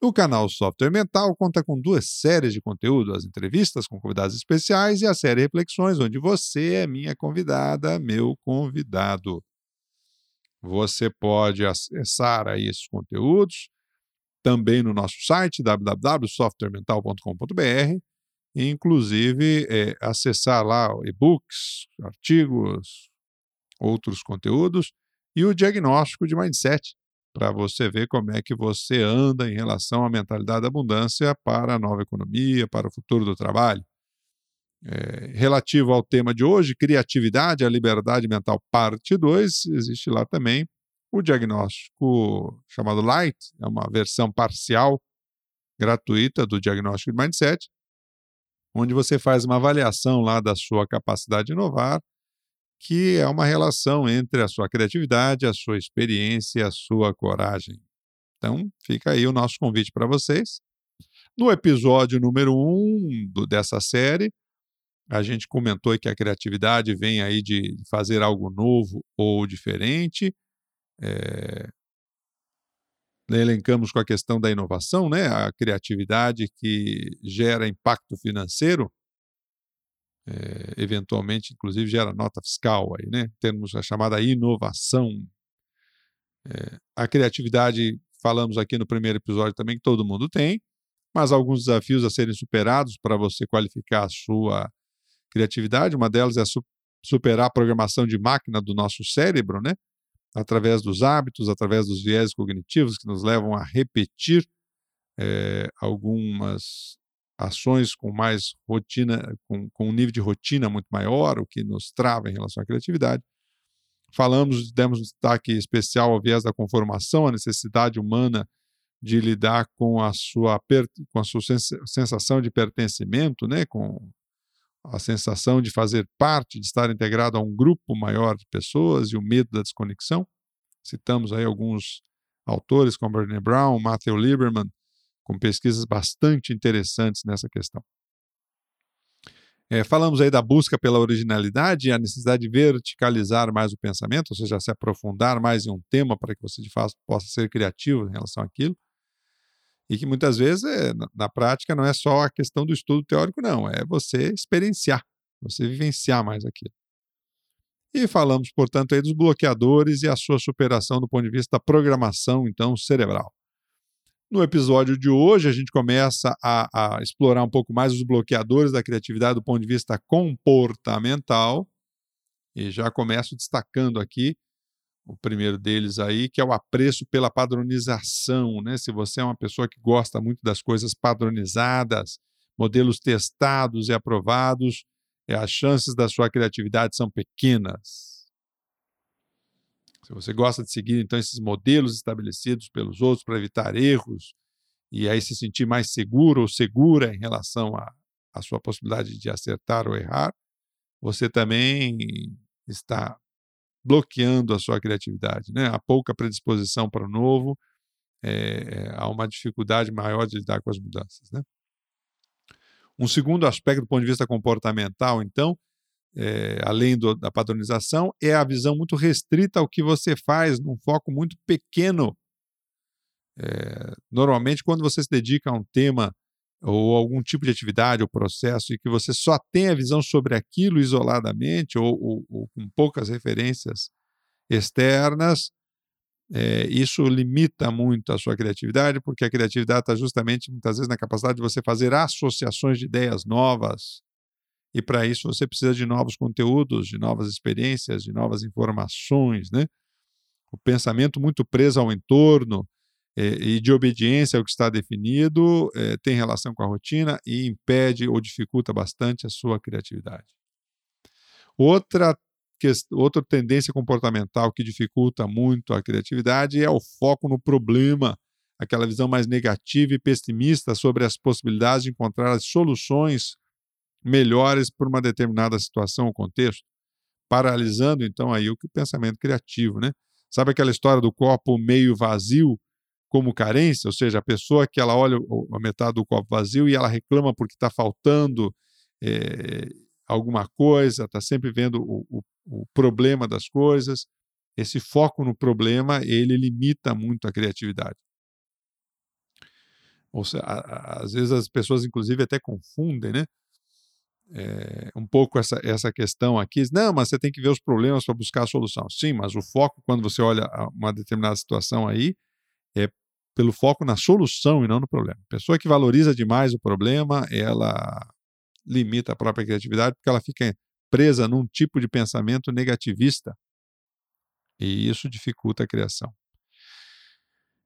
O canal Software Mental conta com duas séries de conteúdo, as entrevistas com convidados especiais e a série Reflexões, onde você é minha convidada, meu convidado. Você pode acessar aí esses conteúdos também no nosso site www.softwaremental.com.br inclusive é, acessar lá e-books, artigos, outros conteúdos e o diagnóstico de mindset para você ver como é que você anda em relação à mentalidade da abundância para a nova economia, para o futuro do trabalho. É, relativo ao tema de hoje, criatividade, a liberdade mental, parte 2, existe lá também o diagnóstico chamado Light, é uma versão parcial gratuita do diagnóstico de mindset, onde você faz uma avaliação lá da sua capacidade de inovar que é uma relação entre a sua criatividade, a sua experiência e a sua coragem. Então, fica aí o nosso convite para vocês. No episódio número 1 um dessa série, a gente comentou que a criatividade vem aí de fazer algo novo ou diferente. É... Elencamos com a questão da inovação, né? a criatividade que gera impacto financeiro é, eventualmente, inclusive, gera nota fiscal aí, né? Temos a chamada inovação. É, a criatividade, falamos aqui no primeiro episódio também, que todo mundo tem, mas alguns desafios a serem superados para você qualificar a sua criatividade. Uma delas é su superar a programação de máquina do nosso cérebro, né? Através dos hábitos, através dos viés cognitivos que nos levam a repetir é, algumas ações com mais rotina, com, com um nível de rotina muito maior, o que nos trava em relação à criatividade. Falamos, demos destaque especial ao viés da conformação, a necessidade humana de lidar com a sua, com a sua sensação de pertencimento, né, com a sensação de fazer parte, de estar integrado a um grupo maior de pessoas e o medo da desconexão. Citamos aí alguns autores como Brené Brown, Matthew Lieberman, com pesquisas bastante interessantes nessa questão. É, falamos aí da busca pela originalidade a necessidade de verticalizar mais o pensamento, ou seja, se aprofundar mais em um tema para que você de fato possa ser criativo em relação àquilo. E que muitas vezes, é, na, na prática, não é só a questão do estudo teórico, não, é você experienciar, você vivenciar mais aquilo. E falamos, portanto, aí dos bloqueadores e a sua superação do ponto de vista da programação, então, cerebral. No episódio de hoje, a gente começa a, a, explorar um pouco mais os bloqueadores da criatividade do ponto de vista comportamental. E já começo destacando aqui o primeiro deles aí, que é o apreço pela padronização. Né? Se você é uma pessoa que gosta muito das coisas padronizadas, modelos testados e aprovados, é, as chances da sua criatividade são pequenas. Se você gosta de seguir então esses modelos estabelecidos pelos outros para evitar erros e aí se sentir mais seguro ou segura em relação à sua possibilidade de acertar ou errar, você também está bloqueando a sua criatividade. Né? Há pouca predisposição para o novo, é, há uma dificuldade maior de lidar com as mudanças. Né? Um segundo aspecto do ponto de vista comportamental, então, é, além do, da padronização, é a visão muito restrita ao que você faz, num foco muito pequeno. É, normalmente, quando você se dedica a um tema ou algum tipo de atividade ou processo e que você só tem a visão sobre aquilo isoladamente ou, ou, ou com poucas referências externas, é, isso limita muito a sua criatividade, porque a criatividade está justamente, muitas vezes, na capacidade de você fazer associações de ideias novas, e para isso você precisa de novos conteúdos, de novas experiências, de novas informações, né? O pensamento muito preso ao entorno é, e de obediência ao que está definido é, tem relação com a rotina e impede ou dificulta bastante a sua criatividade. Outra, que, outra tendência comportamental que dificulta muito a criatividade é o foco no problema, aquela visão mais negativa e pessimista sobre as possibilidades de encontrar as soluções melhores para uma determinada situação ou contexto, paralisando então aí o que o pensamento criativo, né? Sabe aquela história do copo meio vazio como carência, ou seja, a pessoa que ela olha a metade do copo vazio e ela reclama porque está faltando é, alguma coisa, está sempre vendo o, o, o, problema das coisas. Esse foco no problema ele limita muito a criatividade. Ou seja, às vezes as pessoas, inclusive, até confundem, né? É, um pouco essa, essa questão aqui. Não, mas você tem que ver os problemas para buscar a solução. Sim, mas o foco, quando você olha uma determinada situação aí, é pelo foco na solução e não no problema. Pessoa que valoriza demais o problema, ela limita a própria criatividade porque ela fica presa num tipo de pensamento negativista. E isso dificulta a criação.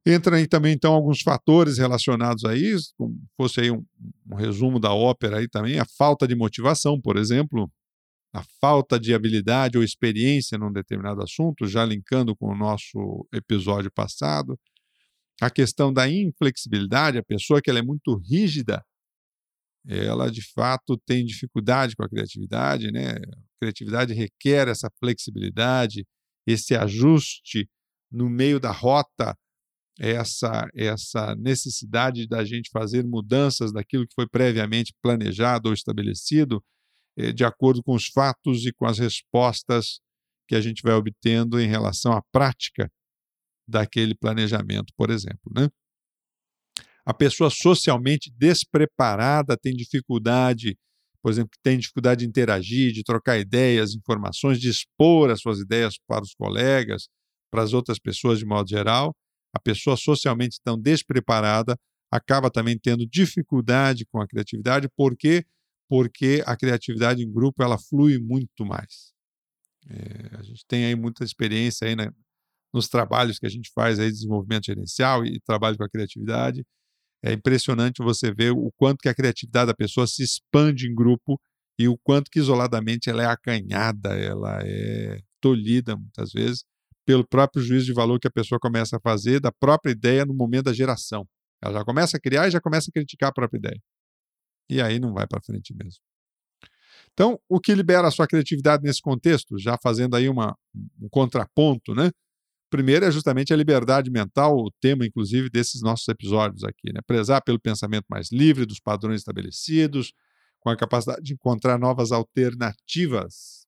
Entra aí também, então, alguns fatores relacionados a isso, como fosse aí um, um resumo da ópera aí também, a falta de motivação, por exemplo, a falta de habilidade ou experiência num determinado assunto, já linkando com o nosso episódio passado, a questão da inflexibilidade, a pessoa que ela é muito rígida, ela de fato tem dificuldade com a criatividade, né? A criatividade requer essa flexibilidade, esse ajuste no meio da rota essa, essa necessidade da gente fazer mudanças daquilo que foi previamente planejado ou estabelecido, eh, de acordo com os fatos e com as respostas que a gente vai obtendo em relação à prática daquele planejamento, por exemplo. Né? A pessoa socialmente despreparada tem dificuldade, por exemplo, tem dificuldade de interagir, de trocar ideias, informações, de expor as suas ideias para os colegas, para as outras pessoas de modo geral a pessoa socialmente tão despreparada acaba também tendo dificuldade com a criatividade, por quê? Porque a criatividade em grupo ela flui muito mais. É, a gente tem aí muita experiência aí né, nos trabalhos que a gente faz aí de desenvolvimento gerencial e trabalho com a criatividade. É impressionante você ver o quanto que a criatividade da pessoa se expande em grupo e o quanto que isoladamente ela é acanhada, ela é tolhida muitas vezes pelo próprio juízo de valor que a pessoa começa a fazer da própria ideia no momento da geração. Ela já começa a criar e já começa a criticar a própria ideia. E aí não vai para frente mesmo. Então, o que libera a sua criatividade nesse contexto, já fazendo aí uma, um contraponto, né? Primeiro é justamente a liberdade mental, o tema, inclusive, desses nossos episódios aqui, né? Prezar pelo pensamento mais livre, dos padrões estabelecidos, com a capacidade de encontrar novas alternativas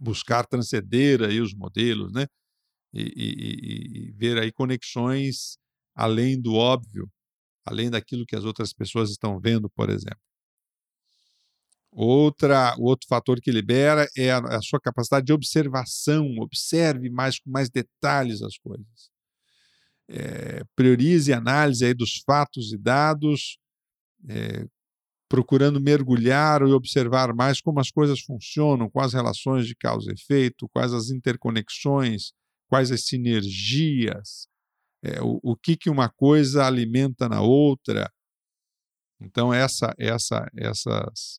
buscar transcender aí os modelos, né? E, e, e, ver aí conexões além do óbvio, além daquilo que as outras pessoas estão vendo, por exemplo. Outra, outro fator que libera é a, a sua capacidade de observação. Observe mais com mais detalhes as coisas. É, priorize a análise aí dos fatos e dados, é, procurando mergulhar e observar mais como as coisas funcionam, quais relações de causa e efeito, quais as interconexões, quais as sinergias, é, o, o que, que uma coisa alimenta na outra. Então, essa, essa, essas,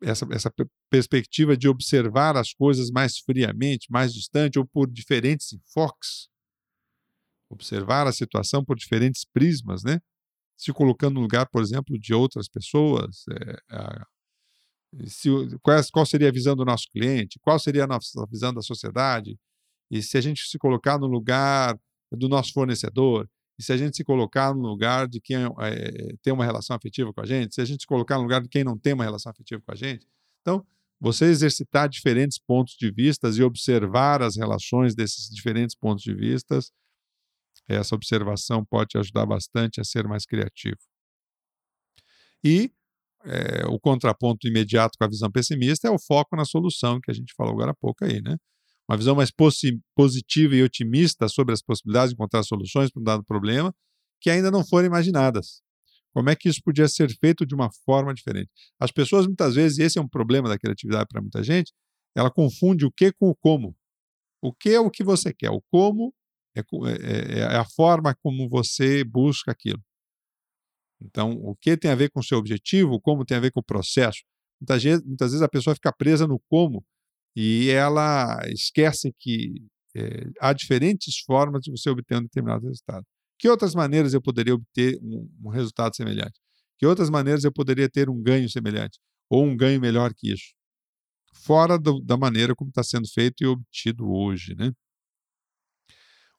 essa, essa perspectiva de observar as coisas mais friamente, mais distante, ou por diferentes enfoques, observar a situação por diferentes prismas, né? Se colocando no lugar, por exemplo, de outras pessoas. É, se, qual, qual, seria a visão do nosso cliente? Qual seria a nossa visão da sociedade? E se a gente se colocar no lugar do nosso fornecedor? E se a gente se colocar no lugar de quem é, tem uma relação afetiva com a gente? Se a gente se colocar no lugar de quem não tem uma relação afetiva com a gente? Então, você exercitar diferentes pontos de vista e observar as relações desses diferentes pontos de vistas essa observação pode te ajudar bastante a ser mais criativo. E é, o contraponto imediato com a visão pessimista é o foco na solução, que a gente falou agora há pouco aí, né? Uma visão mais positiva e otimista sobre as possibilidades de encontrar soluções para um dado problema que ainda não foram imaginadas. Como é que isso podia ser feito de uma forma diferente? As pessoas, muitas vezes, e esse é um problema da criatividade para muita gente, ela confunde o que com o como. O que é o que você quer, o como é, é, é, é a forma como você busca aquilo. Então, o que tem a ver com o seu objetivo, como tem a ver com o processo. Muitas vezes, muitas vezes a pessoa fica presa no como e ela esquece que é, há diferentes formas de você obter um determinado resultado. Que outras maneiras eu poderia obter um, um resultado semelhante? Que outras maneiras eu poderia ter um ganho semelhante? ou um ganho melhor que isso. Fora do, da maneira como está sendo feito e obtido hoje. Né?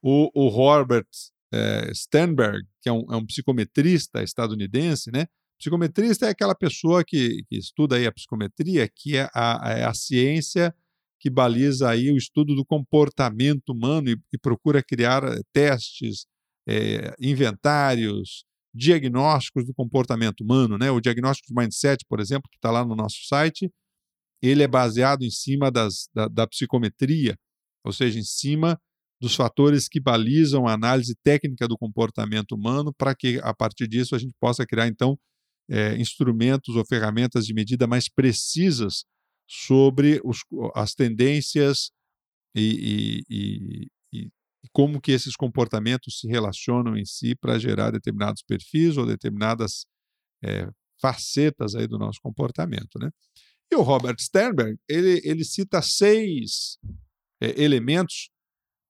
O, o Robert é, Sternberg, que é um, é um, psicometrista estadunidense, né? Psicometrista é aquela pessoa que, que estuda aí a psicometria, que é a, é a ciência que baliza aí o estudo do comportamento humano e, e procura criar eh, testes, é, inventários, diagnósticos do comportamento humano. Né? O diagnóstico de mindset, por exemplo, que está lá no nosso site, ele é baseado em cima das, da, da psicometria, ou seja, em cima dos fatores que balizam a análise técnica do comportamento humano, para que, a partir disso, a gente possa criar, então, é, instrumentos ou ferramentas de medida mais precisas sobre os, as tendências e, e, e, e, como que esses comportamentos se relacionam em si para gerar determinados perfis ou determinadas é, facetas aí do nosso comportamento, né? E o Robert Sternberg ele, ele cita seis é, elementos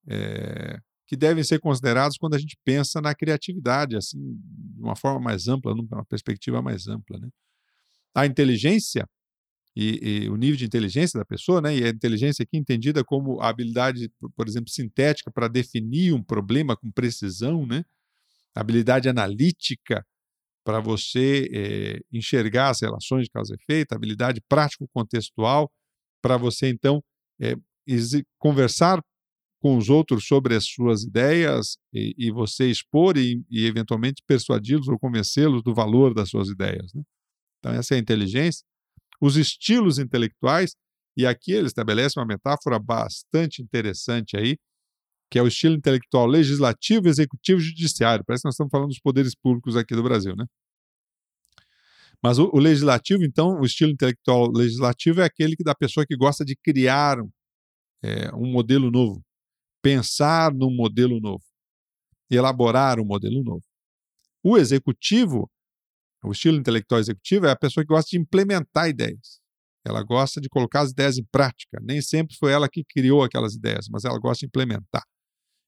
é, que devem ser considerados quando a gente pensa na criatividade, assim, de uma forma mais ampla, numa perspectiva mais ampla, né? A inteligência e, e, o nível de inteligência da pessoa, né? E a inteligência aqui entendida como a habilidade, por exemplo, sintética para definir um problema com precisão, né? A habilidade analítica para você é, enxergar as relações de causa e efeito, habilidade prático-contextual para você, então, é, conversar com os outros sobre as suas ideias e, e você expor e, e eventualmente persuadi-los ou convencê-los do valor das suas ideias. Né? Então, essa é a inteligência os estilos intelectuais, e aqui ele estabelece uma metáfora bastante interessante aí, que é o estilo intelectual legislativo, executivo e judiciário. Parece que nós estamos falando dos poderes públicos aqui do Brasil, né? Mas o, o legislativo, então, o estilo intelectual legislativo é aquele que, da pessoa que gosta de criar é, um modelo novo, pensar num modelo novo, elaborar um modelo novo. O executivo o estilo intelectual executivo é a pessoa que gosta de implementar ideias. Ela gosta de colocar as ideias em prática. Nem sempre foi ela que criou aquelas ideias, mas ela gosta de implementar.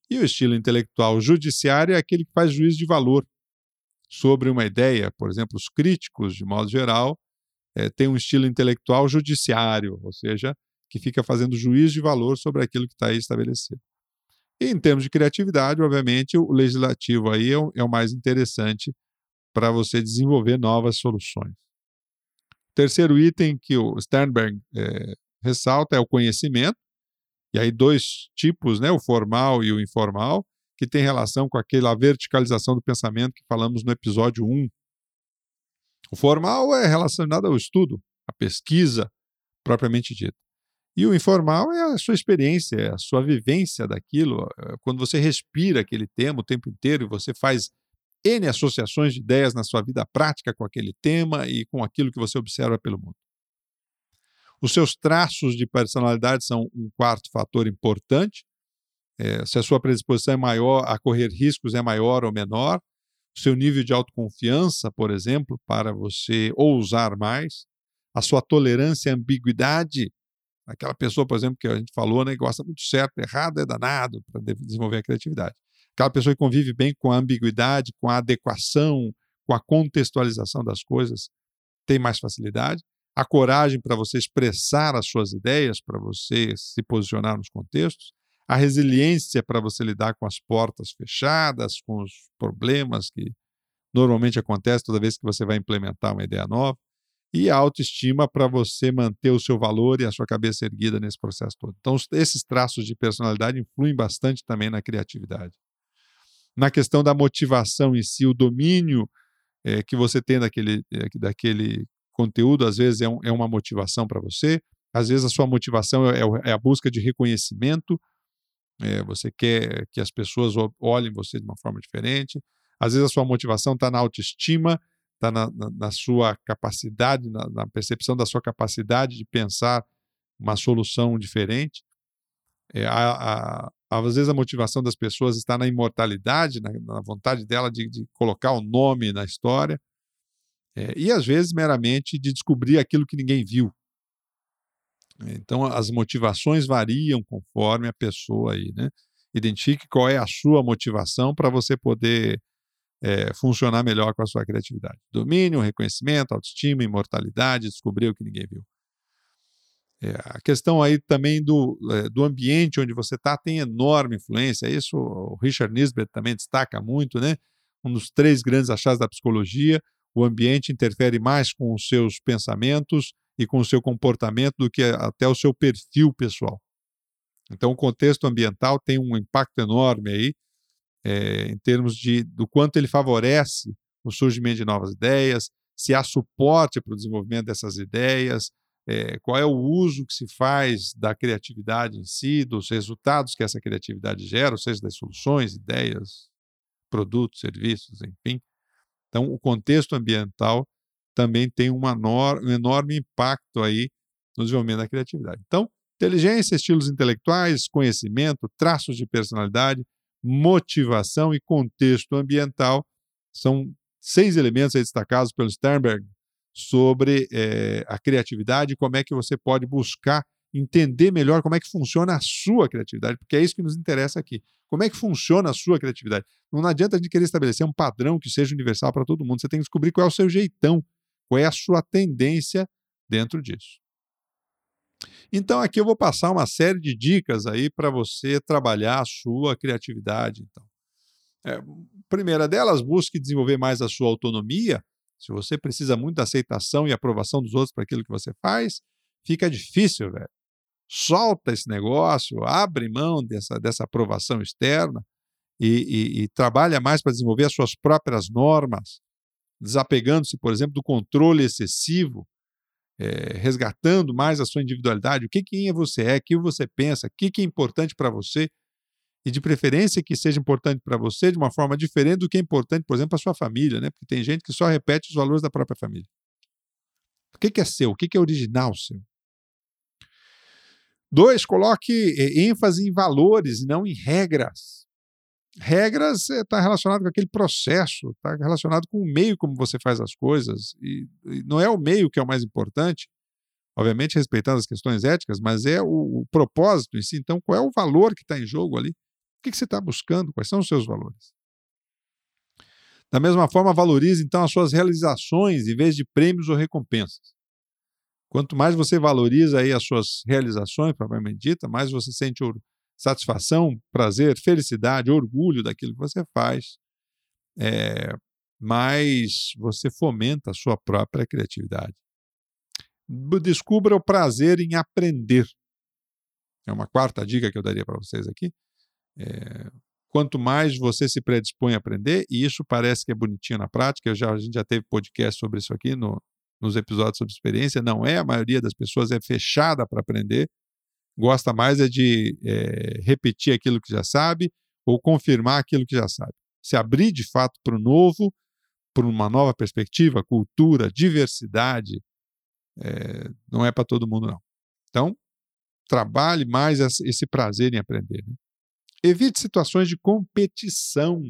E o estilo intelectual judiciário é aquele que faz juízo de valor sobre uma ideia. Por exemplo, os críticos, de modo geral, é, têm um estilo intelectual judiciário, ou seja, que fica fazendo juízo de valor sobre aquilo que está aí estabelecido. E em termos de criatividade, obviamente, o legislativo aí é o, é o mais interessante para você desenvolver novas soluções. Terceiro item que o Sternberg é, ressalta é o conhecimento, e aí dois tipos, né, o formal e o informal, que tem relação com aquela verticalização do pensamento que falamos no episódio 1. O formal é relacionado ao estudo, à pesquisa propriamente dita. E o informal é a sua experiência, é a sua vivência daquilo. É, quando você respira aquele tema o tempo inteiro e você faz N associações de ideias na sua vida prática com aquele tema e com aquilo que você observa pelo mundo. Os seus traços de personalidade são um quarto fator importante. É, se a sua predisposição é maior a correr riscos é maior ou menor, o seu nível de autoconfiança, por exemplo, para você ousar mais, a sua tolerância à ambiguidade, aquela pessoa, por exemplo, que a gente falou, né, que gosta muito certo, errado é danado para desenvolver a criatividade. Aquela pessoa que convive bem com a ambiguidade, com a adequação, com a contextualização das coisas, tem mais facilidade. A coragem para você expressar as suas ideias, para você se posicionar nos contextos. A resiliência para você lidar com as portas fechadas, com os problemas que normalmente acontecem toda vez que você vai implementar uma ideia nova. E a autoestima para você manter o seu valor e a sua cabeça erguida nesse processo todo. Então, esses traços de personalidade influem bastante também na criatividade na questão da motivação em si, o domínio é, que você tem daquele, é, daquele conteúdo, às vezes é, um, é uma motivação para você, às vezes a sua motivação é, é, é a busca de reconhecimento, você quer que as pessoas olhem você de uma forma diferente, às vezes a sua motivação está na autoestima, está na, na, na, sua capacidade, na, na, percepção da sua capacidade de pensar uma solução diferente. É, a, a, às vezes a motivação das pessoas está na imortalidade, na, vontade dela de, de, colocar o nome na história, é, e às vezes meramente de descobrir aquilo que ninguém viu. Então as motivações variam conforme a pessoa aí, né? Identifique qual é a sua motivação para você poder é, funcionar melhor com a sua criatividade. Domínio, reconhecimento, autoestima, imortalidade, descobrir o que ninguém viu. É, a questão aí também do, é, do ambiente onde você está tem enorme influência. Isso o Richard Nisbet também destaca muito, né? Um dos três grandes achados da psicologia. O ambiente interfere mais com os seus pensamentos e com o seu comportamento do que até o seu perfil pessoal. Então, o contexto ambiental tem um impacto enorme aí, é, em termos de do quanto ele favorece o surgimento de novas ideias, se há suporte para o desenvolvimento dessas ideias, é, qual é o uso que se faz da criatividade em si, dos resultados que essa criatividade gera, ou seja, das soluções, ideias, produtos, serviços, enfim. Então, o contexto ambiental também tem um enorme impacto aí no desenvolvimento da criatividade. Então, inteligência, estilos intelectuais, conhecimento, traços de personalidade, motivação e contexto ambiental são seis elementos destacados pelo Sternberg sobre é, a criatividade como é que você pode buscar entender melhor como é que funciona a sua criatividade, porque é isso que nos interessa aqui. Como é que funciona a sua criatividade? Não adianta de querer estabelecer um padrão que seja universal para todo mundo. Você tem que descobrir qual é o seu jeitão, qual é a sua tendência dentro disso. Então aqui eu vou passar uma série de dicas aí para você trabalhar a sua criatividade. Então, é, primeira delas, busque desenvolver mais a sua autonomia se você precisa muito da aceitação e aprovação dos outros para aquilo que você faz, fica difícil, velho. Solta esse negócio, abre mão dessa, dessa aprovação externa e, e, e trabalha mais para desenvolver as suas próprias normas, desapegando-se, por exemplo, do controle excessivo, é, resgatando mais a sua individualidade, o que quem você é, o que você pensa, o que, que é importante para você, e de preferência que seja importante para você de uma forma diferente do que é importante, por exemplo, para sua família, né? Porque tem gente que só repete os valores da própria família. O que, que é seu? O que, que é original seu? Dois, coloque eh, ênfase em valores, não em regras. Regras está eh, relacionado com aquele processo, está relacionado com o meio como você faz as coisas. E, e, não é o meio que é o mais importante, obviamente respeitando as questões éticas, mas é o, o propósito em si. Então, qual é o valor que está em jogo ali? O que você está buscando? Quais são os seus valores? Da mesma forma, valorize então as suas realizações em vez de prêmios ou recompensas. Quanto mais você valoriza aí as suas realizações, propriamente dita, mais você sente satisfação, prazer, felicidade, orgulho daquilo que você faz, é, mais você fomenta a sua própria criatividade. Descubra o prazer em aprender. É uma quarta dica que eu daria para vocês aqui. É, quanto mais você se predispõe a aprender, e isso parece que é bonitinho na prática, já, a gente já teve podcast sobre isso aqui no, nos episódios sobre experiência, não é, a maioria das pessoas é fechada para aprender, gosta mais é de é, repetir aquilo que já sabe ou confirmar aquilo que já sabe. Se abrir de fato para o novo, para uma nova perspectiva, cultura, diversidade, é, não é para todo mundo, não. Então, trabalhe mais esse prazer em aprender. Né? Evite situações de competição.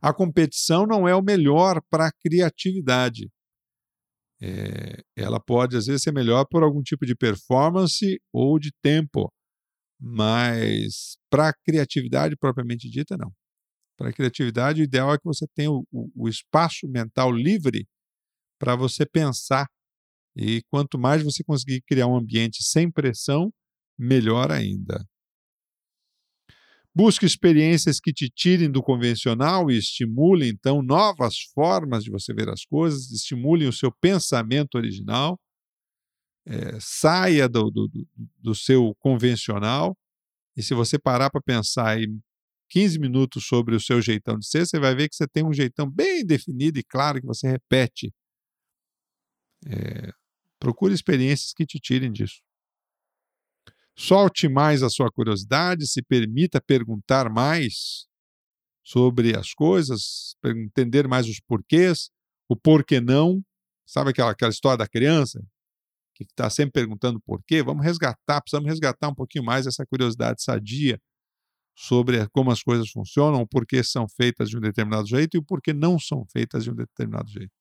A competição não é o melhor para a criatividade. É, ela pode, às vezes, ser melhor por algum tipo de performance ou de tempo, mas para criatividade propriamente dita, não. Para criatividade, o ideal é que você tenha o, o espaço mental livre para você pensar. E quanto mais você conseguir criar um ambiente sem pressão, melhor ainda. Busque experiências que te tirem do convencional e estimulem, então, novas formas de você ver as coisas, estimulem o seu pensamento original, é, saia do, do, do seu convencional. E se você parar para pensar em 15 minutos sobre o seu jeitão de ser, você vai ver que você tem um jeitão bem definido e claro que você repete. É, procure experiências que te tirem disso. Solte mais a sua curiosidade, se permita perguntar mais sobre as coisas, entender mais os porquês, o porquê não. Sabe aquela, aquela história da criança que está sempre perguntando por quê? Vamos resgatar, precisamos resgatar um pouquinho mais essa curiosidade sadia sobre como as coisas funcionam, o porquê são feitas de um determinado jeito e o porquê não são feitas de um determinado jeito.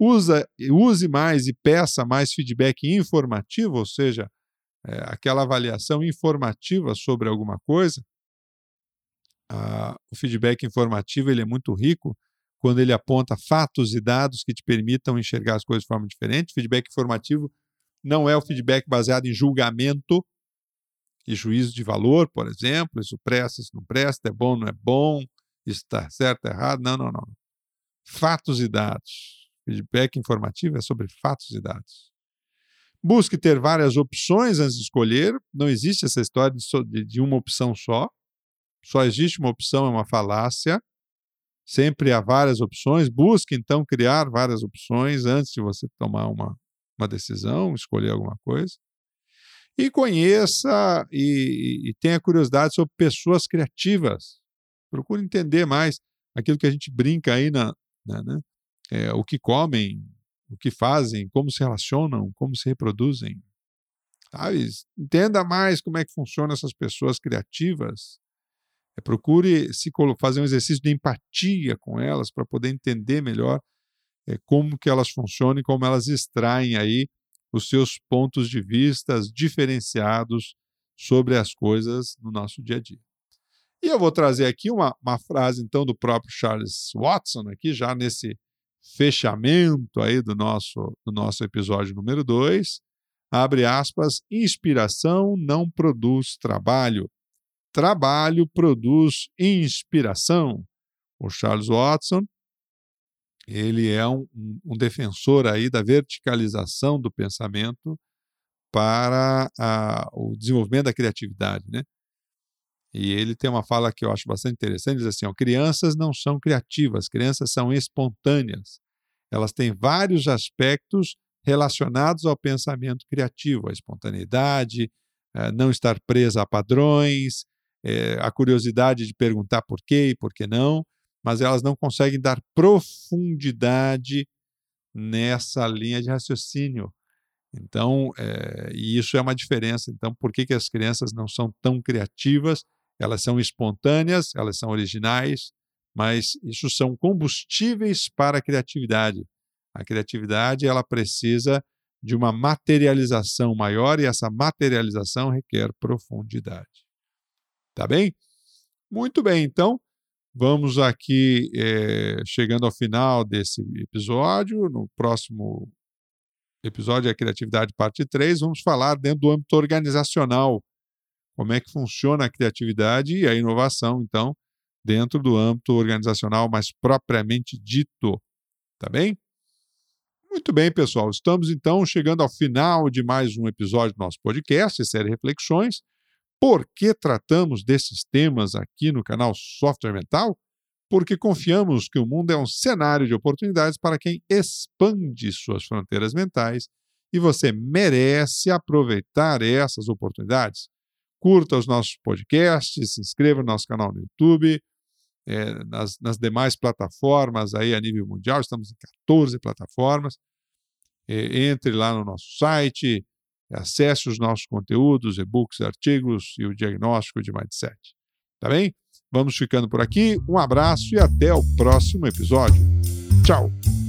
Usa, use mais e peça mais feedback informativo, ou seja, é, aquela avaliação informativa sobre alguma coisa, ah, o feedback informativo ele é muito rico quando ele aponta fatos e dados que te permitam enxergar as coisas de forma diferente. Feedback informativo não é o feedback baseado em julgamento e juízo de valor, por exemplo, isso presta, isso não presta, é bom, não é bom, está certo, errado. Não, não, não. Fatos e dados. Feedback informativo é sobre fatos e dados. Busque ter várias opções antes de escolher. Não existe essa história de, de uma opção só. Só existe uma opção, é uma falácia. Sempre há várias opções. Busque, então, criar várias opções antes de você tomar uma, uma decisão, escolher alguma coisa. E conheça e, e tenha curiosidade sobre pessoas criativas. Procure entender mais aquilo que a gente brinca aí na, na né? É, o que comem, o que fazem, como se relacionam, como se reproduzem. Sabe? Entenda mais como é que funcionam essas pessoas criativas. É, procure se fazer um exercício de empatia com elas para poder entender melhor é, como que elas funcionam e como elas extraem aí os seus pontos de vista diferenciados sobre as coisas no nosso dia a dia. E eu vou trazer aqui uma, uma frase, então, do próprio Charles Watson, aqui já nesse fechamento aí do nosso, do nosso episódio número 2. Abre aspas, inspiração não produz trabalho. Trabalho produz inspiração. O Charles Watson, ele é um, um defensor aí da verticalização do pensamento para a, o desenvolvimento da criatividade, né? E ele tem uma fala que eu acho bastante interessante, diz assim, ó, crianças não são criativas, crianças são espontâneas. Elas têm vários aspectos relacionados ao pensamento criativo, a espontaneidade, eh, não estar presa a padrões, eh, a curiosidade de perguntar por quê e por que não, mas elas não conseguem dar profundidade nessa linha de raciocínio. Então, é, e isso é uma diferença. Então, por que, que as crianças não são tão criativas? Elas são espontâneas, elas são originais, mas isso são combustíveis para a criatividade. A criatividade ela precisa de uma materialização maior e essa materialização requer profundidade. Tá bem? Muito bem, então vamos aqui é, chegando ao final desse episódio. No próximo episódio, a Criatividade Parte 3, vamos falar dentro do âmbito organizacional como é que funciona a criatividade e a inovação, então, dentro do âmbito organizacional mais propriamente dito. Tá bem? Muito bem, pessoal. Estamos então chegando ao final de mais um episódio do nosso podcast, série Reflexões. Por que tratamos desses temas aqui no canal Software Mental? Porque confiamos que o mundo é um cenário de oportunidades para quem expande suas fronteiras mentais e você merece aproveitar essas oportunidades curta os nossos podcasts, se inscreva no nosso canal no YouTube, é, nas, nas, demais plataformas aí a nível mundial, estamos em 14 plataformas. É, entre lá no nosso site, acesse os nossos conteúdos, e-books, artigos e o diagnóstico de mindset. Tá bem? Vamos ficando por aqui. Um abraço e até o próximo episódio. Tchau!